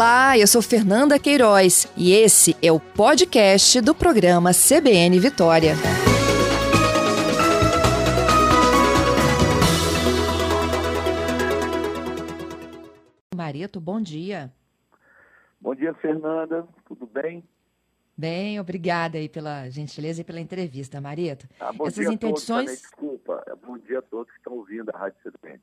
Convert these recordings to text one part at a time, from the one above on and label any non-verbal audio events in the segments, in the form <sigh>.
Olá, eu sou Fernanda Queiroz e esse é o podcast do programa CBN Vitória. Marito, bom dia. Bom dia, Fernanda. Tudo bem? Bem, obrigada aí pela gentileza e pela entrevista, Marito. Ah, bom Essas dia interdições. A todos, desculpa. Bom dia a todos que estão ouvindo a Rádio CBN.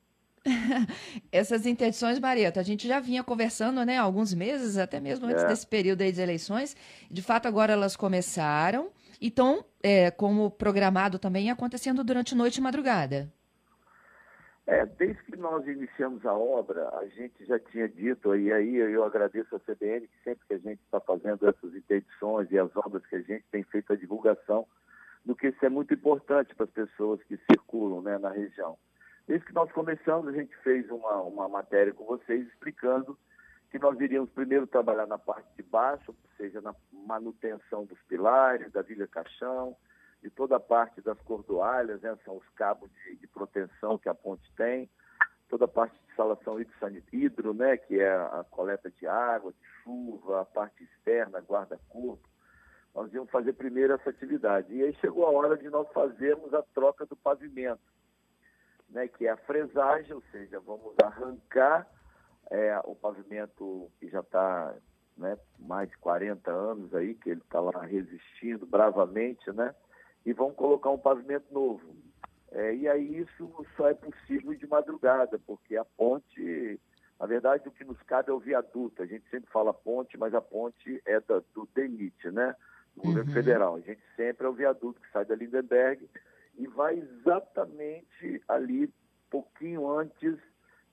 <laughs> Essas interdições, Marieto, a gente já vinha conversando, né, há alguns meses, até mesmo antes É. desse período aí de eleições. De fato, agora elas começaram e estão, é, como programado também, acontecendo durante noite e madrugada. É, desde que nós iniciamos a obra, a gente já tinha dito, e aí eu agradeço a CBN, que sempre que a gente está fazendo essas interdições e as obras que a gente tem feito a divulgação, do que isso é muito importante para as pessoas que circulam né, na região. Desde que nós começamos, a gente fez uma, uma matéria com vocês explicando que nós iríamos primeiro trabalhar na parte de baixo, ou seja, na manutenção dos pilares, da viga caixão, de toda a parte das cordoalhas, né, são os cabos de, de proteção que a ponte tem, toda a parte de hidro, hidro né, que é a coleta de água, de chuva, a parte externa, guarda-corpo. Nós íamos fazer primeiro essa atividade. E aí chegou a hora de nós fazermos a troca do pavimento né, que é a fresagem, ou seja, vamos arrancar é, o pavimento que já está né, mais de 40 anos aí, que ele está lá resistindo bravamente, né, e vamos colocar um pavimento novo. É, e aí isso só é possível de madrugada, porque a ponte, na verdade, o que nos cabe é o viaduto. A gente sempre fala ponte, mas a ponte é da, do DENIT, né, do governo Uhum. federal. A gente sempre é o viaduto que sai da Lindenberg e vai exatamente ali, pouquinho antes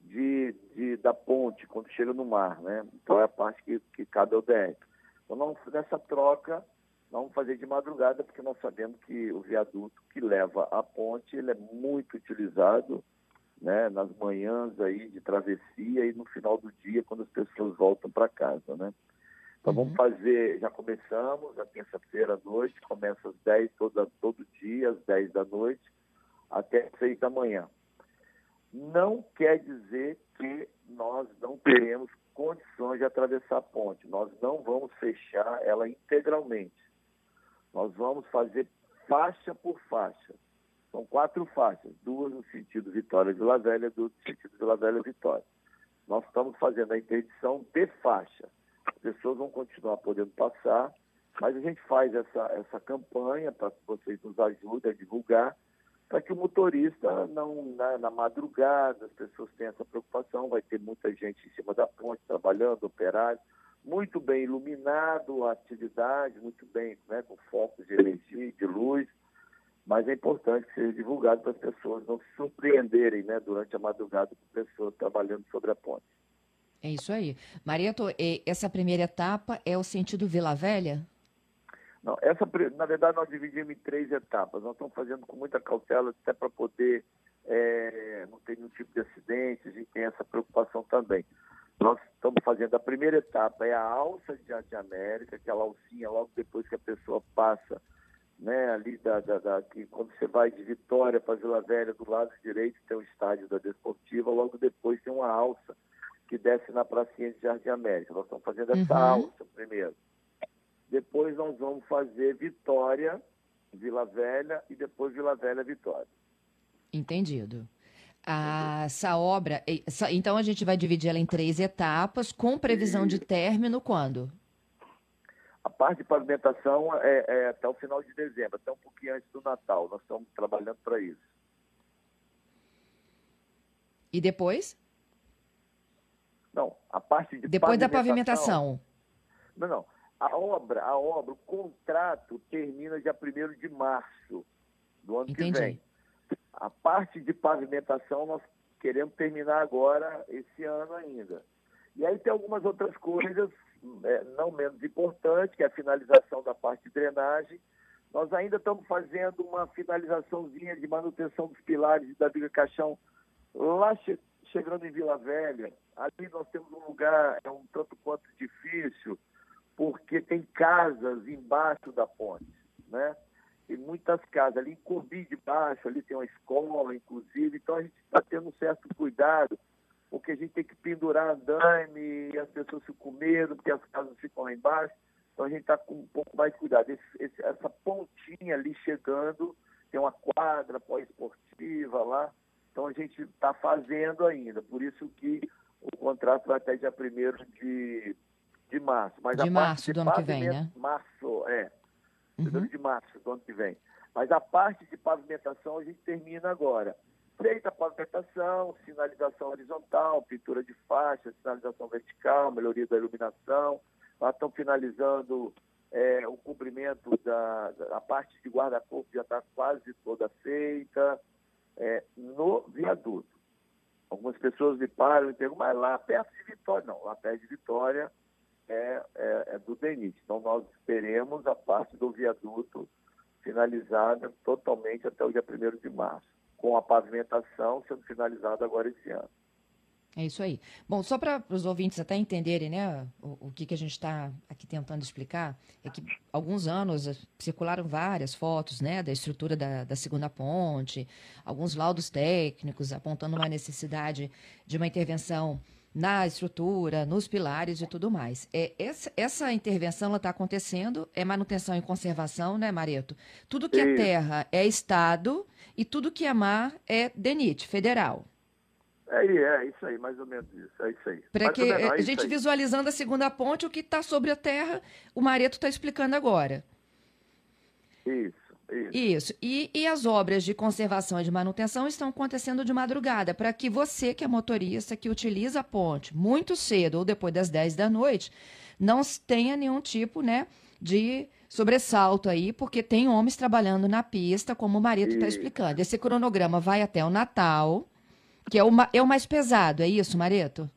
de, de- da ponte, quando chega no mar, né? Então é a parte que, que cabe ao DR. Então nessa troca, vamos fazer de madrugada, porque nós sabemos que o viaduto que leva à ponte, ele é muito utilizado né, nas manhãs aí de travessia e no final do dia, quando as pessoas voltam para casa, né? Então Uhum. vamos fazer, já começamos, na terça-feira à noite, começa às 10, toda, todo dia, às 10 da noite, até às 6 da manhã. Não quer dizer que nós não teremos condições de atravessar a ponte. Nós não vamos fechar ela integralmente. Nós vamos fazer faixa por faixa. São quatro faixas, duas no sentido Vitória-Vila Velha, duas no sentido Vila Velha-Vitória. Nós estamos fazendo a interdição de faixa. As pessoas vão continuar podendo passar, mas a gente faz essa, essa campanha para que vocês nos ajudem a divulgar, para que o motorista não, na, na madrugada, as pessoas tenham essa preocupação, vai ter muita gente em cima da ponte, trabalhando, operário, muito bem iluminado a atividade, muito bem, né, com focos de energia, de luz, mas é importante que seja divulgado para as pessoas não se surpreenderem né, durante a madrugada com pessoas trabalhando sobre a ponte. É isso aí. Marieto, essa primeira etapa é o sentido Vila Velha? Não, essa, na verdade, nós dividimos em três etapas. Nós estamos fazendo com muita cautela, até para poder é, não ter nenhum tipo de acidente, a gente tem essa preocupação também. Nós estamos fazendo a primeira etapa, é a alça de Jardim América, aquela alcinha logo depois que a pessoa passa, né, ali da, da, da- que quando você vai de Vitória para Vila Velha, do lado direito tem o estádio da Desportiva, logo depois tem uma alça que desce na pracinha de Jardim América. Nós estamos fazendo essa Uhum. alça primeiro. Depois nós vamos fazer Vitória, Vila Velha e depois Vila Velha, Vitória. Entendido. Ah, Essa obra, então a gente vai dividir ela em três etapas, com previsão de término quando? A parte de pavimentação é, é até o final de dezembro, até um pouquinho antes do Natal. Nós estamos trabalhando para isso. E depois? Não, a parte de Depois da pavimentação. Não, não. A obra, a obra, o contrato termina dia 1 de março do ano que Entendi. vem. A parte de pavimentação nós queremos terminar agora, esse ano ainda. E aí tem algumas outras coisas, é, não menos importantes, que é a finalização da parte de drenagem. Nós ainda estamos fazendo uma finalizaçãozinha de manutenção dos pilares da viga caixão lá chegando em Vila Velha. Ali nós temos um lugar, é um tanto quanto difícil, porque tem casas embaixo da ponte, né? Tem muitas casas ali em Corbi de baixo, ali tem uma escola, inclusive, então a gente está tendo um certo cuidado, porque a gente tem que pendurar andaime e as pessoas ficam com medo, porque as casas ficam lá embaixo. Então a gente está com um pouco mais de cuidado. Esse, esse, essa pontinha ali chegando, tem uma quadra pós-esportiva lá, então a gente está fazendo ainda. Por isso que o contrato vai até dia 1 de, de março. Mas de março do ano que vem, né? Março, é. 1 uhum. de março do ano que vem. Mas a parte de pavimentação a gente termina agora. Feita a pavimentação, sinalização horizontal, pintura de faixa, sinalização vertical, melhoria da iluminação. Lá estão finalizando é, o cumprimento da, da parte de guarda-corpo, já está quase toda feita. É, no viaduto. Algumas pessoas me param e perguntam, mas lá perto de Vitória. Não, lá perto de Vitória é, é, é do DENIT. Então, nós esperemos a parte do viaduto finalizada totalmente até o dia 1 de março, com a pavimentação sendo finalizada agora esse ano. É isso aí. Bom, só para os ouvintes até entenderem né, o, o que, que a gente está aqui tentando explicar, é que alguns anos eh, circularam várias fotos né, da estrutura da, da segunda ponte, alguns laudos técnicos apontando uma necessidade de uma intervenção na estrutura, nos pilares e tudo mais. É, essa, essa intervenção está acontecendo, é manutenção e conservação, né, Mareto? Tudo que é terra é Estado e tudo que é mar é DENIT, federal. É, é isso aí, mais ou menos isso. É isso aí. Para que menos, é a gente visualizando a segunda ponte, o que está sobre a terra, o Mareto está explicando agora. Isso. Isso. Isso. E, e as obras de conservação e de manutenção estão acontecendo de madrugada, para que você, que é motorista, que utiliza a ponte muito cedo ou depois das 10 da noite, não tenha nenhum tipo né, de sobressalto aí, porque tem homens trabalhando na pista, como o Marito está explicando. Esse cronograma vai até o Natal, que é o, é o mais pesado, é isso, Mareto?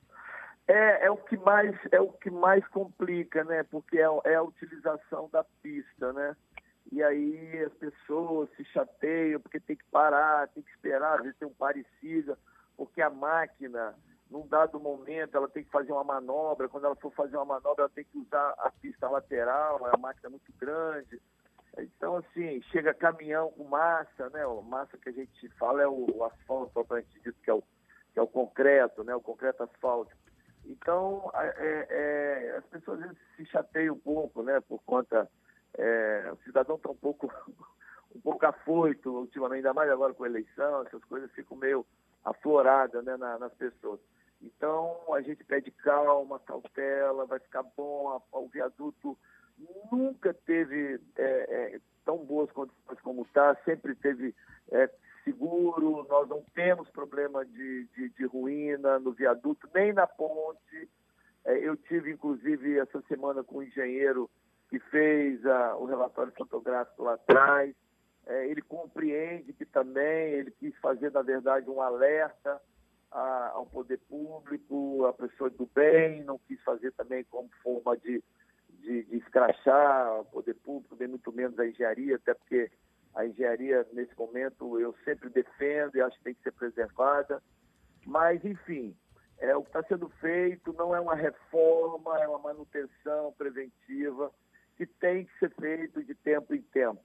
É, é o que mais é o que mais complica, né? Porque é, é a utilização da pista, né? E aí as pessoas se chateiam porque tem que parar, tem que esperar, às vezes tem um parecida, porque a máquina, num dado momento, ela tem que fazer uma manobra, quando ela for fazer uma manobra, ela tem que usar a pista lateral, a máquina é muito grande. Então, assim, chega caminhão com massa, né? O massa que a gente fala é o, asfalto, propriamente dito, que é o, que é o concreto, né? O concreto asfáltico. Então, é, é, as pessoas às vezes se chateiam um pouco, né? Por conta... É, o cidadão está um pouco, <laughs> um pouco afoito ultimamente, ainda mais agora com a eleição, essas coisas ficam meio afloradas né, na, nas pessoas. Então, a gente pede calma, cautela, vai ficar bom, o viaduto nunca teve é, é, tão boas condições como está, sempre teve é, seguro, nós não temos problema de, de, de, ruína no viaduto, nem na ponte. É, eu tive, inclusive, essa semana com um engenheiro que fez a, o relatório fotográfico lá atrás. É, ele compreende que também ele quis fazer, na verdade, um alerta a, ao poder público, a pessoa do bem, não quis fazer também como forma de de, de escrachar o poder público, nem muito menos a engenharia, até porque a engenharia, nesse momento, eu sempre defendo e acho que tem que ser preservada. Mas, enfim, é, o que está sendo feito não é uma reforma, é uma manutenção preventiva que tem que ser feito de tempo em tempo.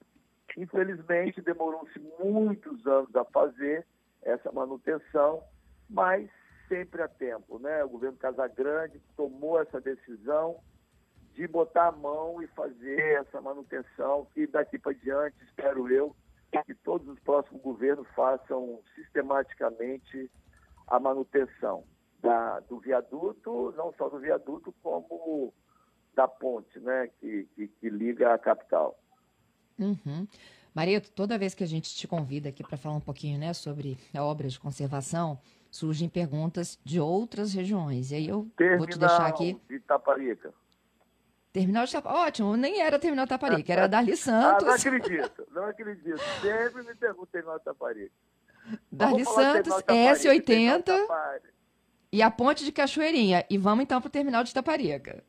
Infelizmente, demorou-se muitos anos a fazer essa manutenção, mas sempre a tempo. Né? O governo Casagrande tomou essa decisão de botar a mão e fazer essa manutenção que daqui para diante, espero eu, que todos os próximos governos façam sistematicamente a manutenção da, do viaduto, não só do viaduto, como da ponte, né, que, que, que liga a capital. Uhum. Toda vez que a gente te convida aqui para falar um pouquinho né, sobre a obra de conservação, surgem perguntas de outras regiões. E aí eu Terminal vou te deixar aqui. De Itaparica. Terminal de Taparica. Ótimo, nem era Terminal de Taparica, era <laughs> Darli Santos. Ah, não acredito, não acredito. Sempre me pergunto Terminal de Taparica. Darli Santos, S80 e a Ponte de Cachoeirinha. E vamos então para o Terminal de Taparica.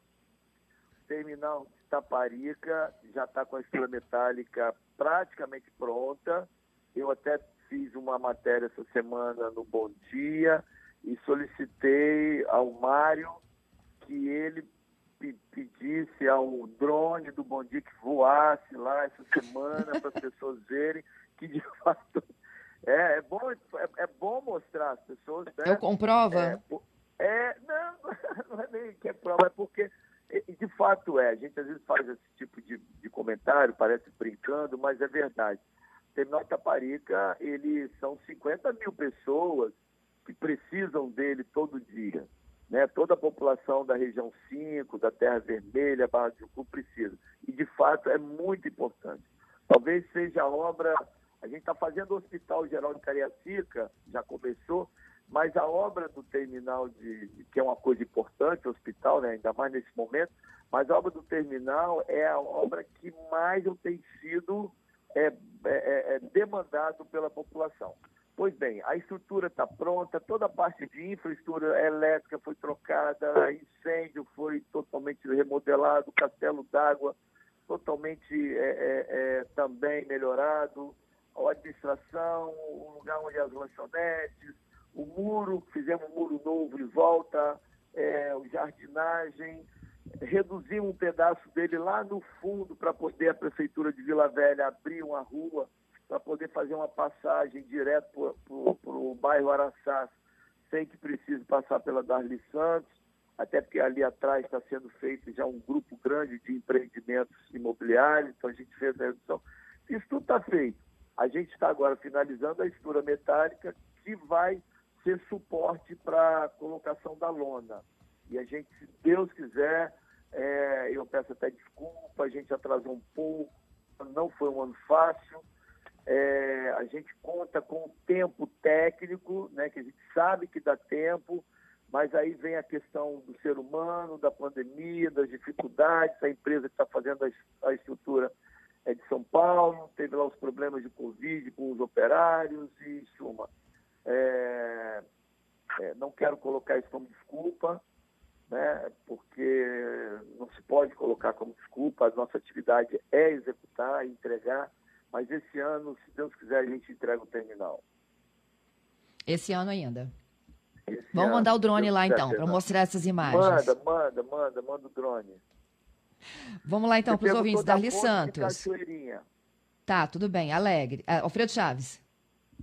Terminal de Taparica já está com a estrela metálica praticamente pronta. Eu até fiz uma matéria essa semana no Bom Dia e solicitei ao Mário que ele pedisse ao drone do Bom Dia que voasse lá essa semana para as pessoas verem que de <laughs> fato é, é bom é, é, bom mostrar as pessoas. Né? Eu comprova. É, É, não, <laughs> não é nem que é prova, é porque, de fato é, a gente às vezes faz esse tipo de, de comentário, parece brincando, mas é verdade. Terminal Itaparica, ele são 50 mil pessoas que precisam dele todo dia. Né? Toda a população da região 5, da Terra Vermelha, Barra de Jucu precisa. E, de fato, é muito importante. Talvez seja a obra... A gente está fazendo o Hospital Geral de Cariacica, já começou, mas a obra do terminal, de, que é uma coisa importante, o hospital, né, ainda mais nesse momento, mas a obra do terminal é a obra que mais tem sido é, é, é, é demandado pela população. Pois bem, a estrutura está pronta, toda a parte de infraestrutura elétrica foi trocada, incêndio foi totalmente remodelado, castelo d'água totalmente é, é, é, também melhorado, a administração, o lugar onde as lanchonetes, o muro, fizemos um muro novo em volta, é, o jardinagem, reduzimos um pedaço dele lá no fundo para poder a Prefeitura de Vila Velha abrir uma rua para poder fazer uma passagem direto para o bairro Araçás, sem que precise passar pela Darli Santos, até porque ali atrás está sendo feito já um grupo grande de empreendimentos imobiliários, então a gente fez a redução. Isso tudo está feito. A gente está agora finalizando a estrutura metálica que vai ser suporte para a colocação da lona. E a gente, se Deus quiser, é, eu peço até desculpa, a gente atrasou um pouco, não foi um ano fácil, é, a gente conta com o tempo técnico, né, que a gente sabe que dá tempo, mas aí vem a questão do ser humano, da pandemia, das dificuldades, a empresa que está fazendo a, a, estrutura é de São Paulo, teve lá os problemas de Covid com os operários e, suma, é, é, não quero colocar isso como desculpa, né, porque não se pode colocar como desculpa, a nossa atividade é executar, entregar, mas esse ano, se Deus quiser, a gente entrega o terminal. Esse ano ainda. Esse Vamos ano, mandar o drone lá então, para mostrar essas imagens. Manda, manda, manda, manda o drone. Vamos lá então para os ouvintes. Darli Santos. Tá, tudo bem. Alegre. Uh, Alfredo Chaves.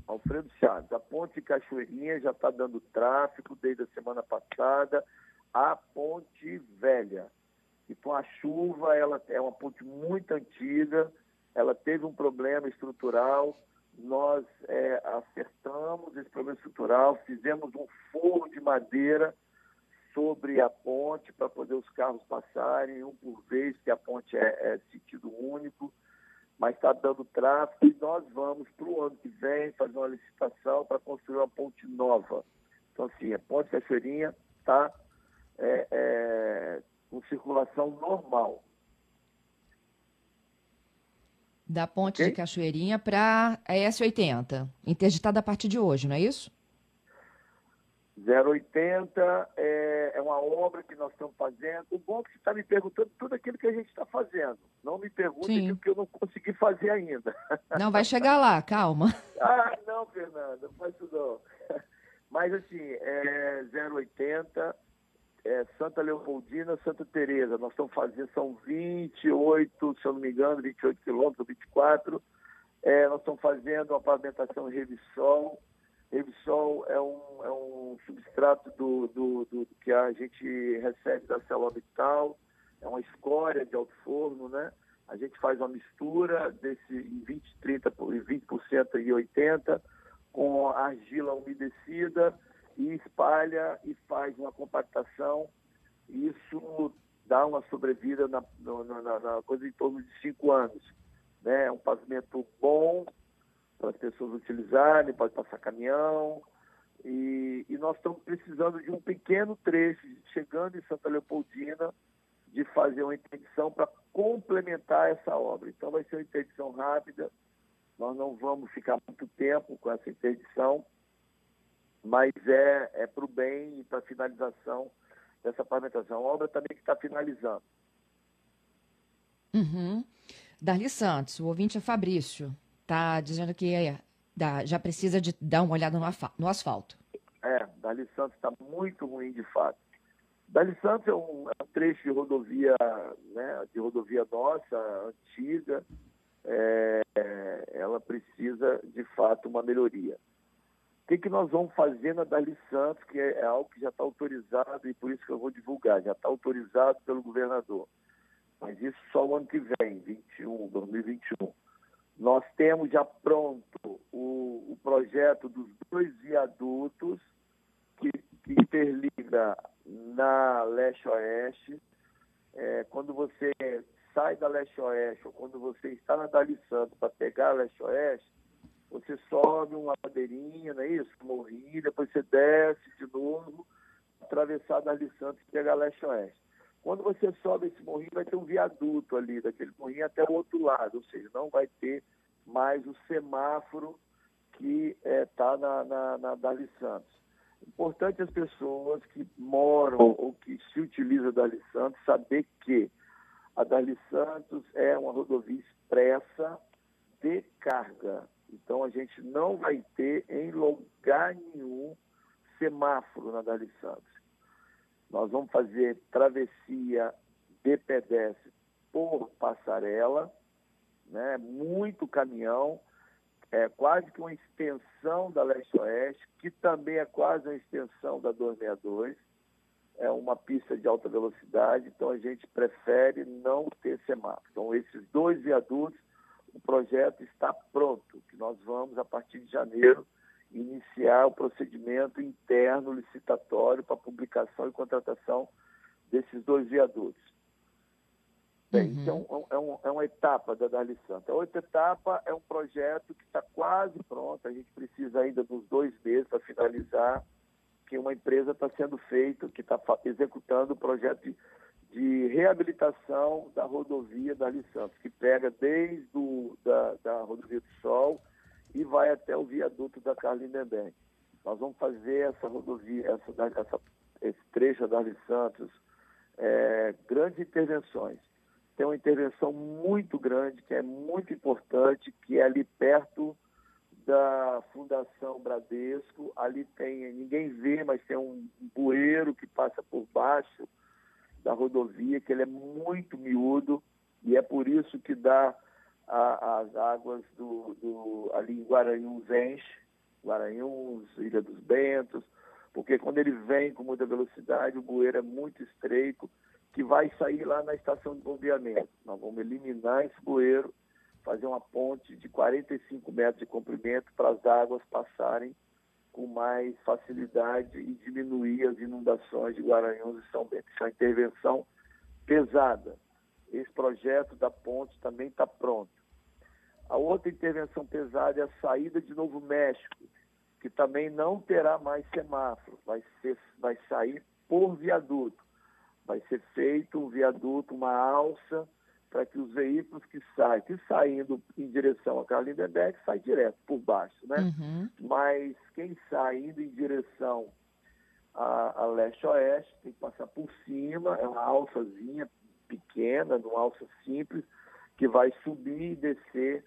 Alfredo Chaves. A ponte Cachoeirinha já está dando tráfego desde a semana passada. A ponte velha. E com a chuva, ela é uma ponte muito antiga ela teve um problema estrutural, nós é, acertamos esse problema estrutural, fizemos um forro de madeira sobre a ponte para poder os carros passarem um por vez, que a ponte é, é sentido único, mas está dando tráfego e nós vamos para o ano que vem fazer uma licitação para construir uma ponte nova. Então, assim, a ponte Cachoeirinha está é, é, com circulação normal. Da ponte okay. de Cachoeirinha para a S80, interditada a partir de hoje, não é isso? 080 é, é uma obra que nós estamos fazendo. O bom é que você está me perguntando tudo aquilo que a gente está fazendo. Não me pergunte o que eu não consegui fazer ainda. Não, vai chegar lá, calma. <laughs> ah, não, Fernanda, não faz isso não. <laughs> Mas assim, é 080 é, Santa Leopoldina, Santa Teresa. Nós estamos fazendo, são 28, se eu não me engano, 28 quilômetros, 24. É, nós estamos fazendo uma pavimentação Revisol. Revisol é um, é um substrato do, do, do, que a gente recebe da orbital, é uma escória de alto forno, né? A gente faz uma mistura desse em 20, 30, 20% e 80% com argila umedecida e espalha e faz uma compactação. Isso dá uma sobrevida na, na, na coisa em torno de cinco anos. Né? É um pavimento bom para as pessoas utilizarem, pode passar caminhão. E, e, nós estamos precisando de um pequeno trecho, chegando em Santa Leopoldina, de fazer uma interdição para complementar essa obra. Então vai ser uma interdição rápida, nós não vamos ficar muito tempo com essa interdição, mas é, é para o bem e para a finalização dessa pavimentação. A obra também que está finalizando. Uhum. Darli Santos, o ouvinte é Fabrício, está dizendo que é, dá, já precisa de dar uma olhada no, no asfalto. É, Darli Santos está muito ruim de fato. Darli Santos é um, é um, trecho de rodovia, né, de rodovia nossa, antiga, é, ela precisa de fato uma melhoria que, que nós vamos fazer na Dali Santos, que é, é algo que já está autorizado e por isso que eu vou divulgar, já está autorizado pelo governador. Mas isso só o ano que vem, 21, 2021. Nós temos já pronto o, o projeto dos dois viadutos que, que interliga na leste-oeste. É, quando você sai da leste-oeste ou quando você está na Dali Santos para pegar a leste-oeste, você sobe uma ladeirinha, não é isso? Morrinho, depois você desce de novo, atravessar a Dali Santos e pegar a leste-oeste. Quando você sobe esse morrinho, vai ter um viaduto ali, daquele morrinho até o outro lado, ou seja, não vai ter mais o semáforo que está é, tá na, na, na Dali Santos. Importante as pessoas que moram ou que se utilizam da Dali Santos saber que a Dali Santos é uma rodovia expressa de carga. Então a gente não vai ter em lugar nenhum semáforo na Dali Santos. Nós vamos fazer travessia de pedestre por passarela, né? muito caminhão, é quase que uma extensão da leste-oeste, que também é quase uma extensão da 262, é uma pista de alta velocidade, então a gente prefere não ter semáforo. Então, esses dois viadutos, o projeto está pronto, que nós vamos, a partir de janeiro, iniciar o procedimento interno licitatório para publicação e contratação desses dois viadutos. Bem, uhum. então é, um, é, uma etapa da Dali Santa. A outra etapa é um projeto que está quase pronto, a gente precisa ainda dos dois meses para finalizar, que uma empresa está sendo feita, que está executando o projeto de, de, reabilitação da rodovia Dali Santos, que pega desde o, da, da rodovia do Sol e vai até o viaduto da Carlindenberg. Nós vamos fazer essa rodovia, essa, essa, esse trecho da Dali Santos, é, grandes intervenções. Tem uma intervenção muito grande, que é muito importante, que é ali perto da Fundação Bradesco. Ali tem, ninguém vê, mas tem um bueiro que passa por baixo da rodovia, que ele é muito miúdo, e é por isso que dá a, as águas do, do, ali em Guaranhuns enche, Guaranhuns, Ilha dos Bentos, porque quando ele vem com muita velocidade, o bueiro é muito estreito, que vai sair lá na estação de bombeamento. Nós vamos eliminar esse bueiro, fazer uma ponte de 45 metros de comprimento para as águas passarem com mais facilidade e diminuir as inundações de Guaranhuns e São Bento. Isso é uma intervenção pesada. Esse projeto da ponte também está pronto. A outra intervenção pesada é a saída de Novo México, que também não terá mais semáforo, vai, ser, vai sair por viaduto. Vai ser feito um viaduto, uma alça, para que os veículos que saem, que saindo em direção a Carlindenberg, sai direto por baixo, né? Uhum. Mas quem sai indo em direção a, a leste-oeste tem que passar por cima, é uma alçazinha pequena, uma alça simples, que vai subir e descer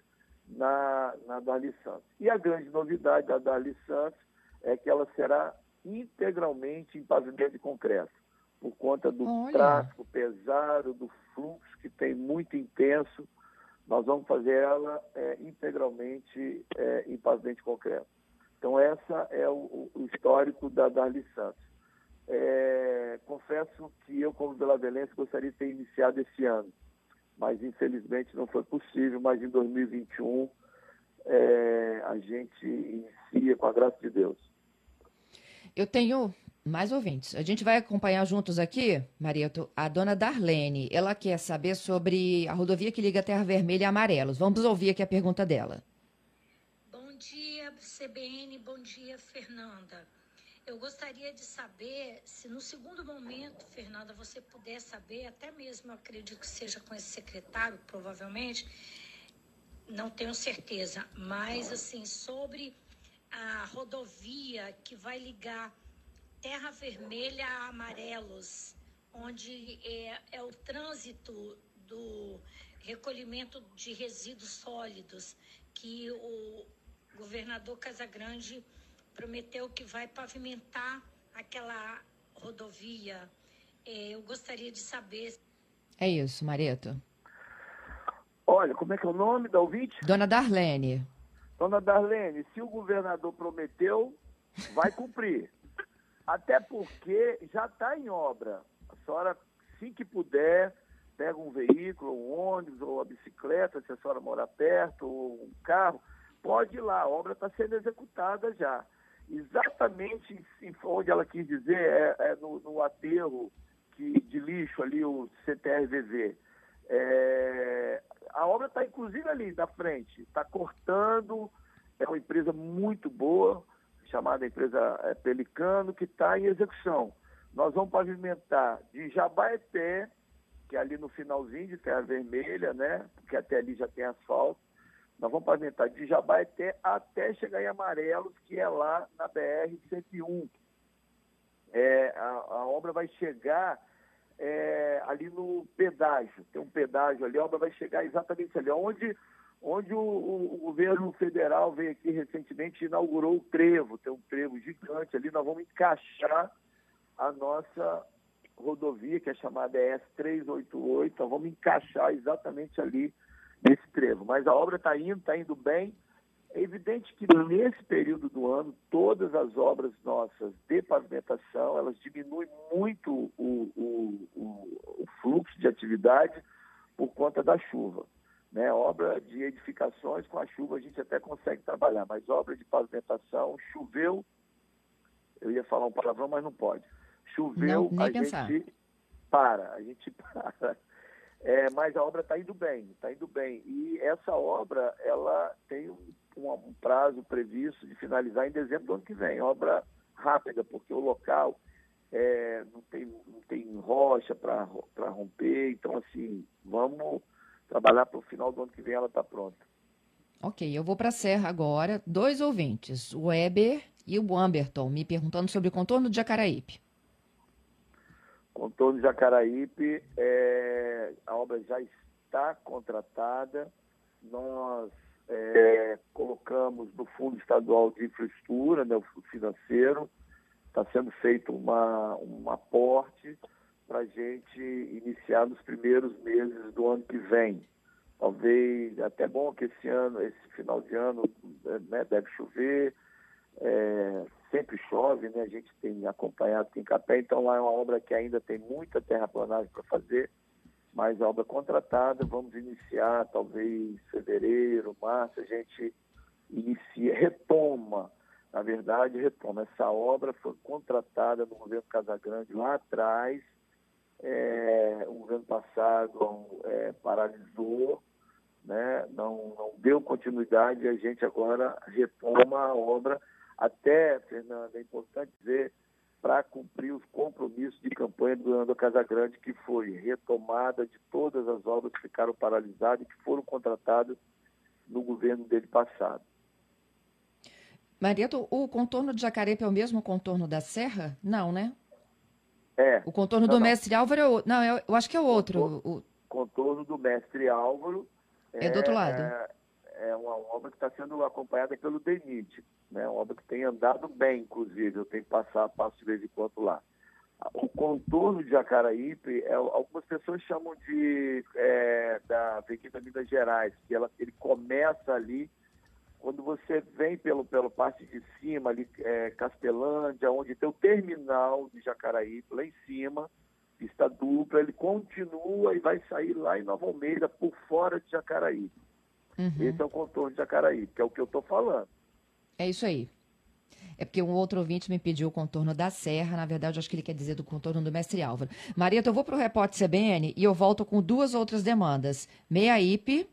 na, na Dali Santos. E a grande novidade da Dali Santos é que ela será integralmente em pavimento de concreto, por conta do Olha. tráfego pesado, do fluxo que tem muito intenso. Nós vamos fazer ela é, integralmente é, em pavimento concreto. Então, essa é o, o histórico da Dali Santos. É, confesso que eu, como Belavelense, gostaria de ter iniciado esse ano mas infelizmente não foi possível. Mas em 2021 é, a gente inicia com a graça de Deus. Eu tenho mais ouvintes. A gente vai acompanhar juntos aqui, Marieto, a dona Darlene. Ela quer saber sobre a rodovia que liga Terra Vermelha e Amarelos. Vamos ouvir aqui a pergunta dela. Bom dia, CBN. Bom dia, Fernanda. Eu gostaria de saber se no segundo momento, Fernanda, você puder saber, até mesmo eu acredito que seja com esse secretário, provavelmente, não tenho certeza, mas assim, sobre a rodovia que vai ligar Terra Vermelha a Amarelos, onde é, é o trânsito do recolhimento de resíduos sólidos que o governador Casagrande prometeu que vai pavimentar aquela rodovia. É, eu gostaria de saber. É isso, Mareto. Olha, como é que é o nome da ouvinte? Dona Darlene. Dona Darlene, se o governador prometeu, vai cumprir. Até porque já está em obra. A senhora, assim que puder, pega um veículo, um ônibus ou a bicicleta, se a senhora morar perto, ou um carro, pode ir lá, a obra está sendo executada já. Exatamente onde ela quis dizer, é, é no, no, aterro que, de lixo ali, o CTRVV. É, a obra está inclusive ali da frente, está cortando, é uma empresa muito boa, chamada empresa é, Pelicano, que está em execução. Nós vamos pavimentar de Jabaeté, que é ali no finalzinho de Terra Vermelha, né? Porque até ali já tem asfalto. Nós vamos pavimentar de Jabaeté até chegar em Amarelos, que é lá na BR-101. É, a, a, obra vai chegar é, ali no pedágio. Tem um pedágio ali, a obra vai chegar exatamente ali, onde, onde o, o, governo federal veio aqui recentemente e inaugurou o trevo. Tem um trevo gigante ali, nós vamos encaixar a nossa rodovia, que é chamada S388, nós vamos encaixar exatamente ali nesse trevo. Mas a obra está indo, está indo bem. É evidente que nesse período do ano, todas as obras nossas de pavimentação, elas diminuem muito o, o, o, o fluxo de atividade por conta da chuva. Né? Obra de edificações, com a chuva a gente até consegue trabalhar, mas obra de pavimentação, choveu, eu ia falar um palavrão, mas não pode. Choveu, não, a pensar. gente para, a gente <laughs> para. É, mas a obra está indo bem, está indo bem. E essa obra, ela tem um, um, prazo previsto de finalizar em dezembro do ano que vem. Obra rápida, porque o local é, não, tem, não tem rocha para romper. Então, assim, vamos trabalhar para o final do ano que vem ela está pronta. Ok, eu vou para a Serra agora. Dois ouvintes, o Weber e o Amberton, me perguntando sobre o contorno de Jacaraípe. Contorno de Jacaraípe, é, a obra já está contratada. Nós é, colocamos no Fundo Estadual de Infraestrutura, né, o financeiro, está sendo feito uma, um aporte para a gente iniciar nos primeiros meses do ano que vem. Talvez, até bom que esse ano, esse final de ano, né, deve chover, é, sempre chove, né? A gente tem acompanhado aqui em Capé, então lá é uma obra que ainda tem muita terraplanagem para fazer, mas a obra contratada, vamos iniciar talvez fevereiro, março, a gente inicia, retoma, na verdade, retoma. Essa obra foi contratada no governo Casagrande lá atrás, é, o governo passado é, paralisou, né? não, não deu continuidade, a gente agora retoma a obra até, Fernanda, é importante dizer, para cumprir os compromissos de campanha do Leandro Casagrande, que foi retomada de todas as obras que ficaram paralisadas e que foram contratadas no governo dele passado. Marieto, o contorno de Jacarepe é o mesmo contorno da Serra? Não, né? É. O contorno não, do não. Mestre Álvaro é o... Não, eu acho que é o outro. Contorno, o... contorno do Mestre Álvaro... É, é do outro lado. É, é uma obra que está sendo acompanhada pelo DENIT, né? uma obra que tem andado bem, inclusive, eu tenho que passar, passo de vez em quando lá. O contorno de Jacaraípe, é, algumas pessoas chamam de é, da Avenida Minas Gerais, que ela, ele começa ali, quando você vem pelo, pelo parte de cima, ali, é, Castelândia, onde tem o terminal de Jacaraípe, lá em cima, pista dupla, ele continua e vai sair lá em Nova Almeida, por fora de Jacaraípe. Uhum. Esse é o contorno de Jacaraí, que é o que eu estou falando. É isso aí. É porque um outro ouvinte me pediu o contorno da serra, na verdade, acho que ele quer dizer do contorno do mestre Álvaro. Marieta, eu vou para o repórter CBN e eu volto com duas outras demandas. Meia IP,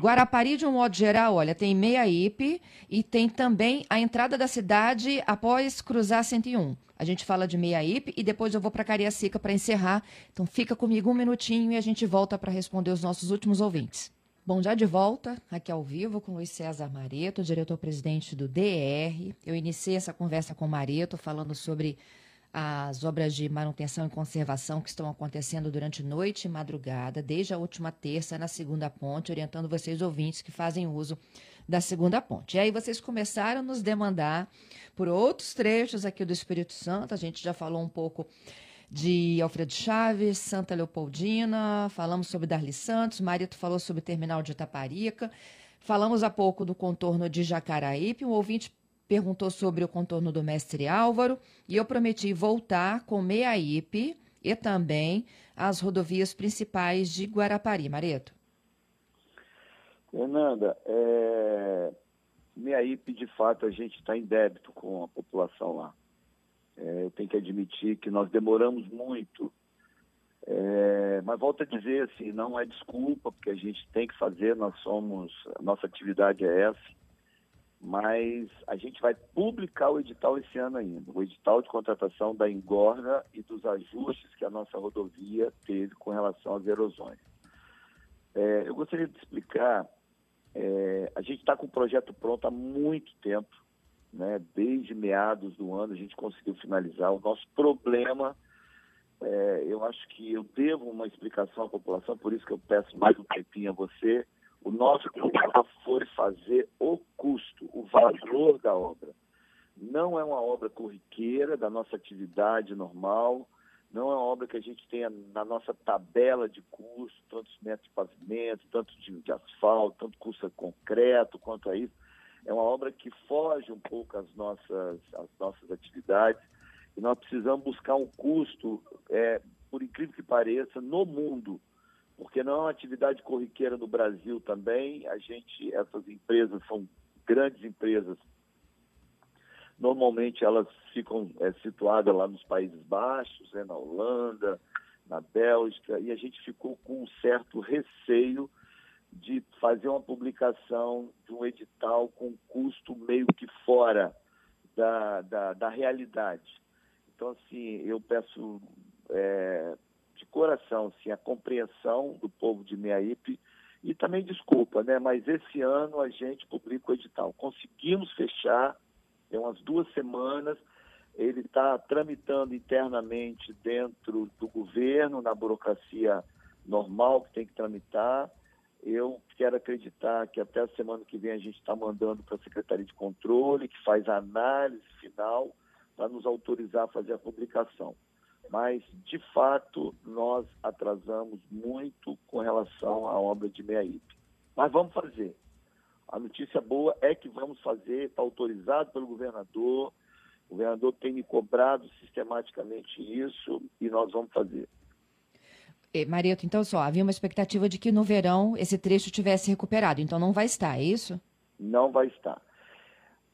Guarapari, de um modo geral, olha, tem meia IP e tem também a entrada da cidade após cruzar 101. A gente fala de meia IP e depois eu vou para Cariacica para encerrar. Então fica comigo um minutinho e a gente volta para responder os nossos últimos ouvintes. Bom, já de volta aqui ao vivo com Luiz César Mareto, diretor-presidente do DR. Eu iniciei essa conversa com o Mareto falando sobre as obras de manutenção e conservação que estão acontecendo durante noite e madrugada, desde a última terça na segunda ponte, orientando vocês ouvintes que fazem uso da segunda ponte. E aí vocês começaram a nos demandar por outros trechos aqui do Espírito Santo, a gente já falou um pouco de Alfredo Chaves, Santa Leopoldina, falamos sobre Darli Santos, Marito falou sobre o terminal de Itaparica, falamos há pouco do contorno de Jacaraípe, um ouvinte perguntou sobre o contorno do mestre Álvaro e eu prometi voltar com Meiaípe e também as rodovias principais de Guarapari. Mareto. Fernanda, é... Meiaípe, de fato, a gente está em débito com a população lá. É, eu tenho que admitir que nós demoramos muito é, mas volto a dizer assim, não é desculpa, porque a gente tem que fazer, nós somos, a nossa atividade é essa, mas a gente vai publicar o edital esse ano ainda, o edital de contratação da engorda e dos ajustes que a nossa rodovia teve com relação às erosões. É, eu gostaria de explicar, é, a gente está com o projeto pronto há muito tempo, né? desde meados do ano a gente conseguiu finalizar. O nosso problema é, eu acho que eu devo uma explicação à população, por isso que eu peço mais um tempinho a você. O nosso problema foi fazer o custo, o valor da obra. Não é uma obra corriqueira da nossa atividade normal, não é uma obra que a gente tenha na nossa tabela de custo, tantos metros de pavimento, tanto de, de asfalto, tanto custo concreto quanto a isso. É uma obra que foge um pouco às nossas, às nossas atividades e nós precisamos buscar um custo, é, por incrível que pareça, no mundo, porque não é uma atividade corriqueira no Brasil também. A gente, essas empresas são grandes empresas. Normalmente elas ficam é, situadas lá nos Países Baixos, né, na Holanda, na Bélgica, e a gente ficou com um certo receio de fazer uma publicação de um edital com custo meio que fora da, da, da realidade. Então, assim, eu peço é, coração assim, a compreensão do povo de Meaípe e também desculpa, né? Mas esse ano a gente publica o edital. Conseguimos fechar, tem umas duas semanas, ele está tramitando internamente dentro do governo, na burocracia normal que tem que tramitar. Eu quero acreditar que até a semana que vem a gente está mandando para a Secretaria de Controle, que faz a análise final para nos autorizar a fazer a publicação. Mas, de fato, nós atrasamos muito com relação à obra de Meaípe. Mas vamos fazer. A notícia boa é que vamos fazer, está autorizado pelo governador, o governador tem me cobrado sistematicamente isso e nós vamos fazer. Marieto, então só, havia uma expectativa de que no verão esse trecho tivesse recuperado, então não vai estar, é isso? Não vai estar.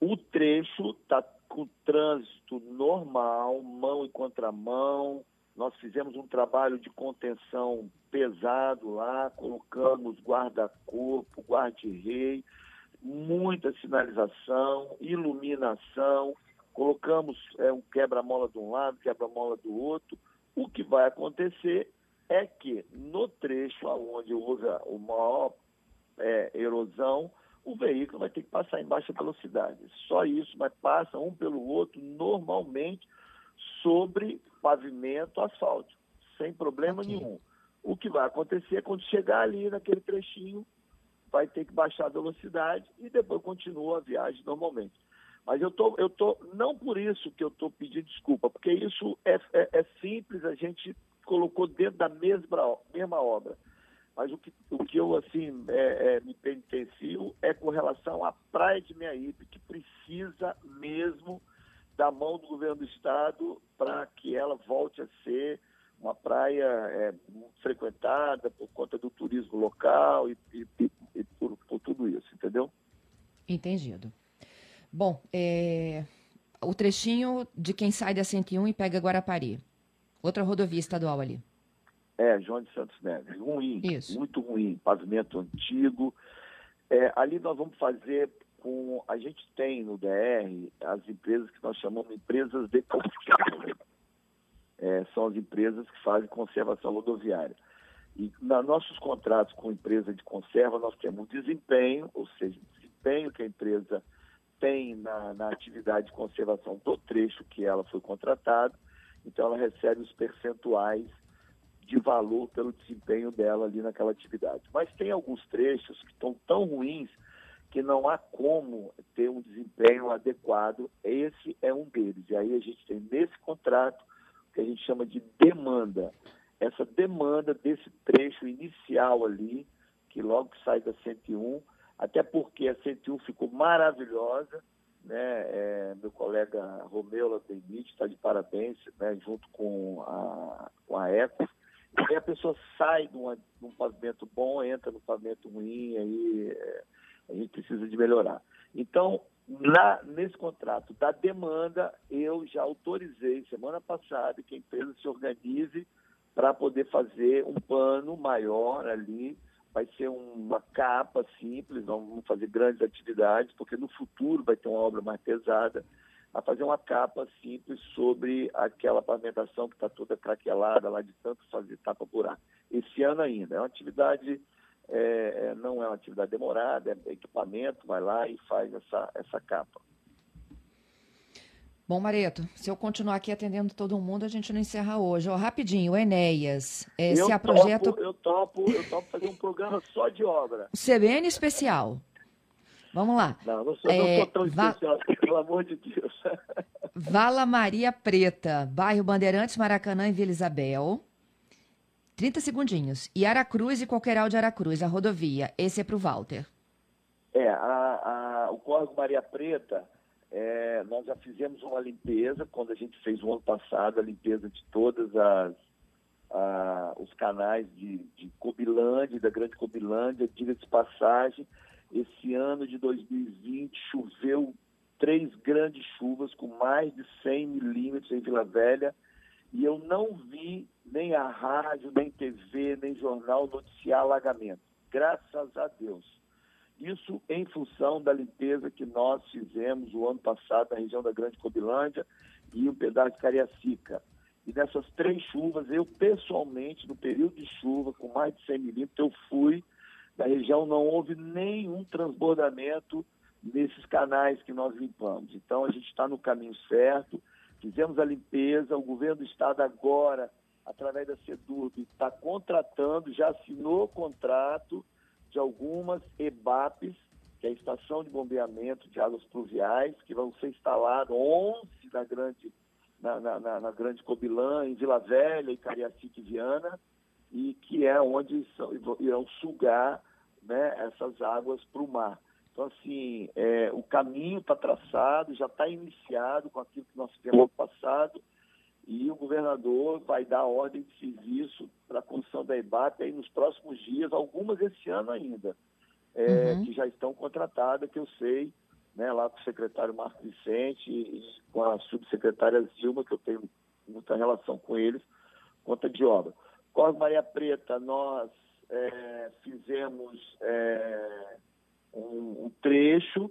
O trecho está com trânsito normal, mão e contramão. Nós fizemos um trabalho de contenção pesado lá, colocamos guarda-corpo, guarda-rei, muita sinalização, iluminação, colocamos é, um quebra-mola de um lado, quebra-mola do outro. O que vai acontecer é que no trecho onde houve a maior é, erosão, o veículo vai ter que passar em baixa velocidade. Só isso, mas passa um pelo outro normalmente sobre pavimento asfalto, sem problema okay. nenhum. O que vai acontecer é quando chegar ali naquele trechinho, vai ter que baixar a velocidade e depois continua a viagem normalmente. Mas eu tô, eu tô não por isso que eu estou pedindo desculpa, porque isso é, é, é simples, a gente colocou dentro da mesma, mesma obra. Mas o que, o que eu, assim, é, é, me penitencio com relação à praia de Meaípe, que precisa mesmo da mão do governo do estado para que ela volte a ser uma praia é, frequentada por conta do turismo local e, e, e por, por, tudo isso, entendeu? Entendido. Bom, é, o trechinho de quem sai da 101 e pega Guarapari. Outra rodovia estadual ali. É, João de Santos Neves. Ruim, Isso. muito ruim. Pavimento antigo. É, ali nós vamos fazer com. A gente tem no DR as empresas que nós chamamos empresas de é, São as empresas que fazem conservação rodoviária. E nos nossos contratos com empresa de conserva, nós temos desempenho, ou seja, desempenho que a empresa tem na, na atividade de conservação do trecho que ela foi contratada. Então, ela recebe os percentuais de valor pelo desempenho dela ali naquela atividade. Mas tem alguns trechos que estão tão ruins que não há como ter um desempenho adequado. Esse é um deles. E aí a gente tem nesse contrato o que a gente chama de demanda. Essa demanda desse trecho inicial ali, que logo sai da 101, até porque a 101 ficou maravilhosa, né? É, meu colega Romeu Latemite está de parabéns, né? junto com a, com a Eco. Aí a pessoa sai de, uma, de, um pavimento bom, entra no pavimento ruim, aí é, a gente precisa de melhorar. Então, na, nesse contrato da demanda, eu já autorizei semana passada que a empresa se organize para poder fazer um pano maior ali. Vai ser uma capa simples, não vamos fazer grandes atividades, porque no futuro vai ter uma obra mais pesada, a fazer uma capa simples sobre aquela pavimentação que está toda craquelada lá de tanto fazer tapa buraco. Esse ano ainda. É uma atividade é, é, não é uma atividade demorada, é equipamento, vai lá e faz essa, essa capa. Bom, Mareto, se eu continuar aqui atendendo todo mundo, a gente não encerra hoje. Oh, rapidinho, Enéas, é, eu se a projeto... Eu topo, eu topo fazer um programa só de obra. CBN especial. Vamos lá. Não, não sou, é, não sou tão va... especial, <laughs> pelo amor de Deus. <laughs> Vala Maria Preta, bairro Bandeirantes, Maracanã e Vila Isabel. 30 segundinhos. E Aracruz e Coqueiral de Aracruz, a rodovia. Esse é para o Walter. É, a, a, o Córrego Maria Preta, é, nós já fizemos uma limpeza, quando a gente fez o ano passado, a limpeza de todas as a, os canais de, de Cobilândia, da Grande Cobilândia, diga-se passagem, esse ano de 2020 choveu três grandes chuvas com mais de 100 milímetros em Vila Velha, e eu não vi nem a rádio, nem TV, nem jornal noticiar alagamento. Graças a Deus. Isso em função da limpeza que nós fizemos o ano passado na região da Grande Cobilândia e um pedaço de Cariacica. E nessas três chuvas, eu pessoalmente, no período de chuva, com mais de 100 milímetros, eu fui na região, não houve nenhum transbordamento nesses canais que nós limpamos. Então, a gente está no caminho certo, fizemos a limpeza, o governo do estado agora, através da SEDURB, está contratando, já assinou contrato de algumas EBAPs, que é a Estação de Bombeamento de Águas Pluviais, que vão ser instaladas 11 na Grande, na, na, na Grande Cobilã, em Vila Velha e Cariacica e Viana, e que é onde são, irão sugar né, essas águas para o mar. Então, assim, é, o caminho está traçado, já está iniciado com aquilo que nós fizemos no passado, e o governador vai dar ordem de serviço para a construção da EBAP aí nos próximos dias, algumas esse ano ainda, é, uhum. que já estão contratadas, que eu sei, né, lá com o secretário Marco Vicente e com a subsecretária Zilma, que eu tenho muita relação com eles, conta de obra. Córrego Maria Preta, nós é, fizemos é, um, um, trecho,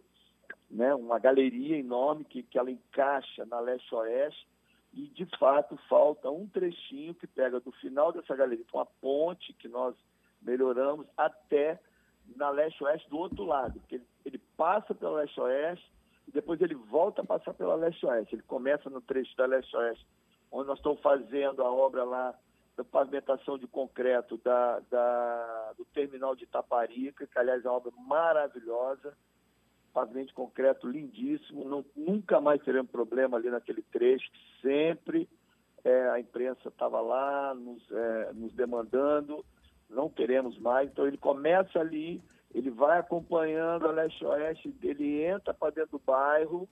né, uma galeria enorme que, que ela encaixa na leste-oeste e, de fato, falta um trechinho que pega do final dessa galeria, com a ponte que nós melhoramos, até na leste-oeste do outro lado, porque ele, ele passa pela leste-oeste e depois ele volta a passar pela leste-oeste. Ele começa no trecho da leste-oeste, onde nós estamos fazendo a obra lá da pavimentação de concreto da, da, do terminal de Itaparica, que aliás é uma obra maravilhosa, pavimento de concreto lindíssimo, não, nunca mais teremos problema ali naquele trecho, sempre é, a imprensa estava lá nos, é, nos demandando, não queremos mais, então ele começa ali, ele vai acompanhando a leste-oeste, ele entra para dentro do bairro,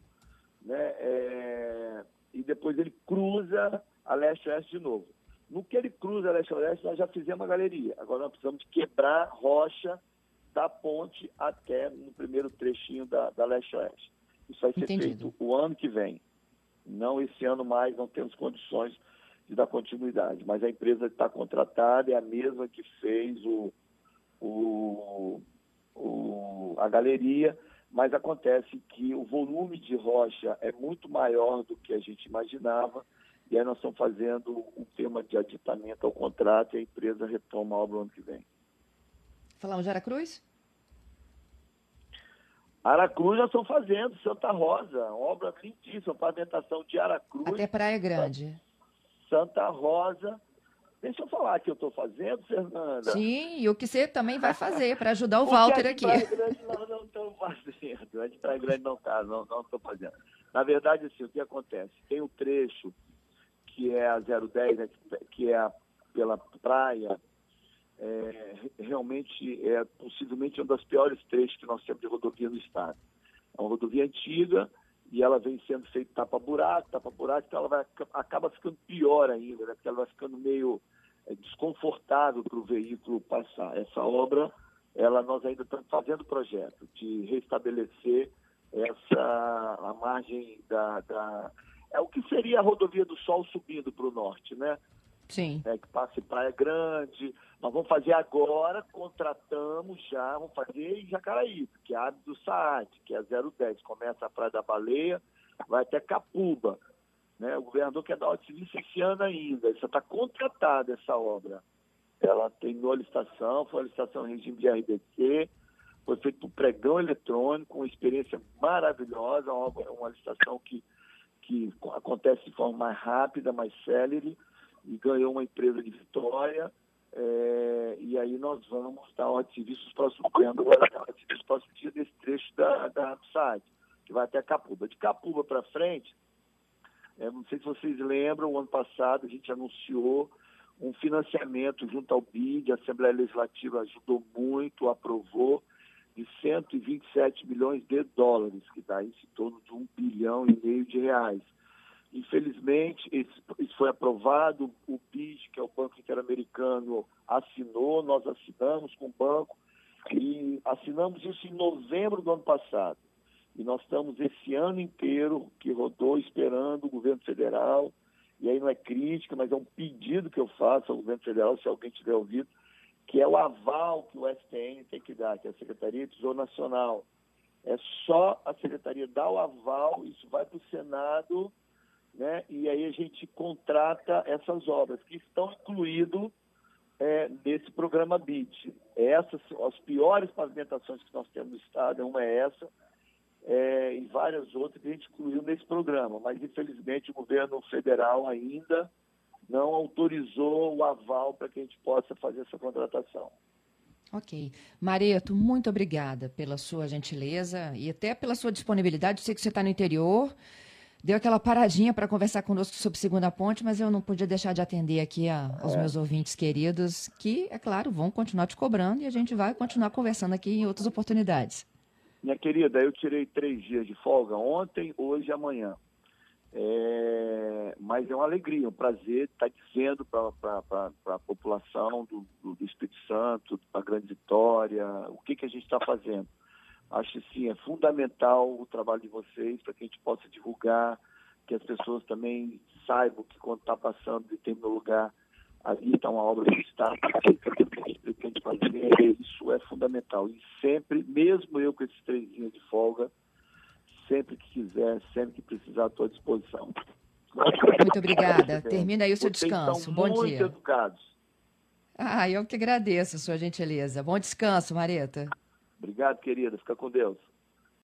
né, é, e depois ele cruza a leste-oeste de novo. No que ele cruza leste-oeste, nós já fizemos a galeria. Agora nós precisamos de quebrar rocha da ponte até no primeiro trechinho da, da leste-oeste. Isso vai ser Entendido. feito o ano que vem. Não esse ano mais, não temos condições de dar continuidade. Mas a empresa está contratada, é a mesma que fez o, o, o, a galeria, mas acontece que o volume de rocha é muito maior do que a gente imaginava e aí nós estamos fazendo um tema de aditamento ao contrato e a empresa retoma a obra ano que vem. Falamos de Aracruz? Aracruz nós estamos fazendo, Santa Rosa, obra lindíssima, pavimentação de Aracruz. Até Praia Grande. Santa Rosa. Deixa eu falar que eu estou fazendo, Fernanda. Sim, e o que você também vai fazer para ajudar o <laughs> Walter aqui. Praia Grande nós não estamos fazendo. A de Praia Grande não está, não estou fazendo. Na verdade, assim, o que acontece? Tem um trecho que é a 010, né, que é pela praia, é, realmente é possivelmente um dos piores trechos que nós temos de rodovia no estado. É uma rodovia antiga e ela vem sendo feita tapa-buraco, tapa-buraco, então ela vai, acaba ficando pior ainda, né? porque ela vai ficando meio é, desconfortável para o veículo passar. Essa obra, ela, nós ainda estamos fazendo o projeto de restabelecer essa a margem da, da é o que seria a rodovia do Sol subindo para o norte, né? Sim. É, que passe Praia Grande. Nós vamos fazer agora, contratamos já, vamos fazer em Jacaraí, que é a do Saad, que é 010. Começa a Praia da Baleia, vai até Capuba. Né? O governador quer dar serviço esse ano ainda. Isso está contratada essa obra. Ela terminou a licitação, foi a licitação em regime de RDC, foi feito por pregão eletrônico, uma experiência maravilhosa, uma, uma licitação que, que acontece de forma mais rápida, mais célere, e ganhou uma empresa de Vitória. É, e aí nós vamos dar ordem de serviço próximos dias, agora ordem próximos dias desse trecho da, da site, que vai até Capuba. De Capuba para frente, é, não sei se vocês lembram, o ano passado a gente anunciou um financiamento junto ao BID, a Assembleia Legislativa ajudou muito, aprovou, de 127 milhões de dólares, que dá em torno de um bilhão e meio de reais. Infelizmente, isso foi aprovado, o BID, que é o Banco Interamericano, assinou, nós assinamos com o banco, e assinamos isso em novembro do ano passado. E nós estamos esse ano inteiro que rodou esperando o governo federal, e aí não é crítica, mas é um pedido que eu faço ao governo federal, se alguém tiver ouvido, que é o aval que o STN tem que dar, que é a Secretaria de Tesouro Nacional. É só a Secretaria dar o aval, isso vai para o Senado, né? e aí a gente contrata essas obras, que estão incluídas é, nesse programa BID. Essas, as piores pavimentações que nós temos no Estado, uma é essa, é, e várias outras que a gente incluiu nesse programa, mas infelizmente o governo federal ainda não autorizou o aval para que a gente possa fazer essa contratação. Ok. Mareto, muito obrigada pela sua gentileza e até pela sua disponibilidade. Eu sei que você está no interior, deu aquela paradinha para conversar conosco sobre Segunda Ponte, mas eu não podia deixar de atender aqui a, aos é. meus ouvintes queridos, que, é claro, vão continuar te cobrando e a gente vai continuar conversando aqui em outras oportunidades. Minha querida, eu tirei três dias de folga ontem, hoje e amanhã. É, mas é uma alegria, um prazer estar dizendo para a população do, do, Espírito Santo, a Grande Vitória, o que, que a gente está fazendo. Acho sim, é fundamental o trabalho de vocês para que a gente possa divulgar, que as pessoas também saibam que quando está passando de determinado lugar, ali está uma obra que está pretende fazer, isso é fundamental. E sempre, mesmo eu com esses três dias de folga, sempre que quiser, sempre que precisar, estou à disposição. Muito obrigada. Termina aí o seu Vocês descanso. Bom muito dia. educados. Ah, eu que agradeço a sua gentileza. Bom descanso, Mareta. Obrigado, querida. Fica com Deus.